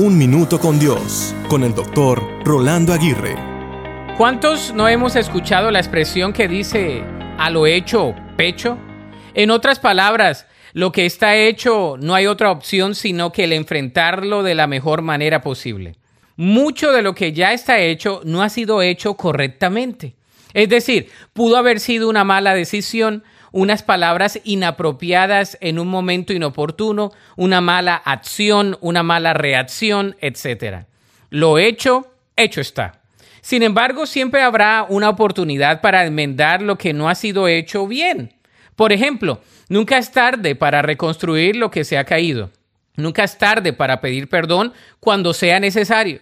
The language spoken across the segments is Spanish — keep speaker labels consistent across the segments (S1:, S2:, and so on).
S1: Un Minuto con Dios, con el doctor Rolando Aguirre.
S2: ¿Cuántos no hemos escuchado la expresión que dice a lo hecho, pecho? En otras palabras, lo que está hecho no hay otra opción sino que el enfrentarlo de la mejor manera posible. Mucho de lo que ya está hecho no ha sido hecho correctamente. Es decir, pudo haber sido una mala decisión, unas palabras inapropiadas en un momento inoportuno, una mala acción, una mala reacción, etc. Lo hecho, hecho está. Sin embargo, siempre habrá una oportunidad para enmendar lo que no ha sido hecho bien. Por ejemplo, nunca es tarde para reconstruir lo que se ha caído. Nunca es tarde para pedir perdón cuando sea necesario.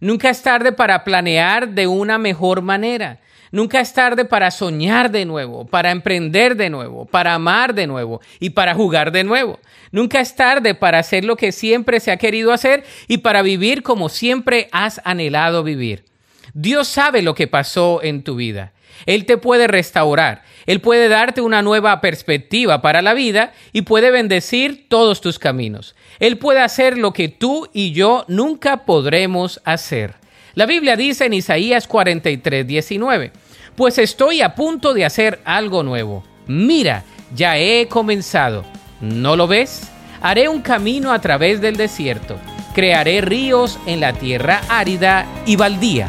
S2: Nunca es tarde para planear de una mejor manera. Nunca es tarde para soñar de nuevo, para emprender de nuevo, para amar de nuevo y para jugar de nuevo. Nunca es tarde para hacer lo que siempre se ha querido hacer y para vivir como siempre has anhelado vivir. Dios sabe lo que pasó en tu vida. Él te puede restaurar, Él puede darte una nueva perspectiva para la vida y puede bendecir todos tus caminos. Él puede hacer lo que tú y yo nunca podremos hacer. La Biblia dice en Isaías 43, 19, pues estoy a punto de hacer algo nuevo. Mira, ya he comenzado. ¿No lo ves? Haré un camino a través del desierto. Crearé ríos en la tierra árida y baldía.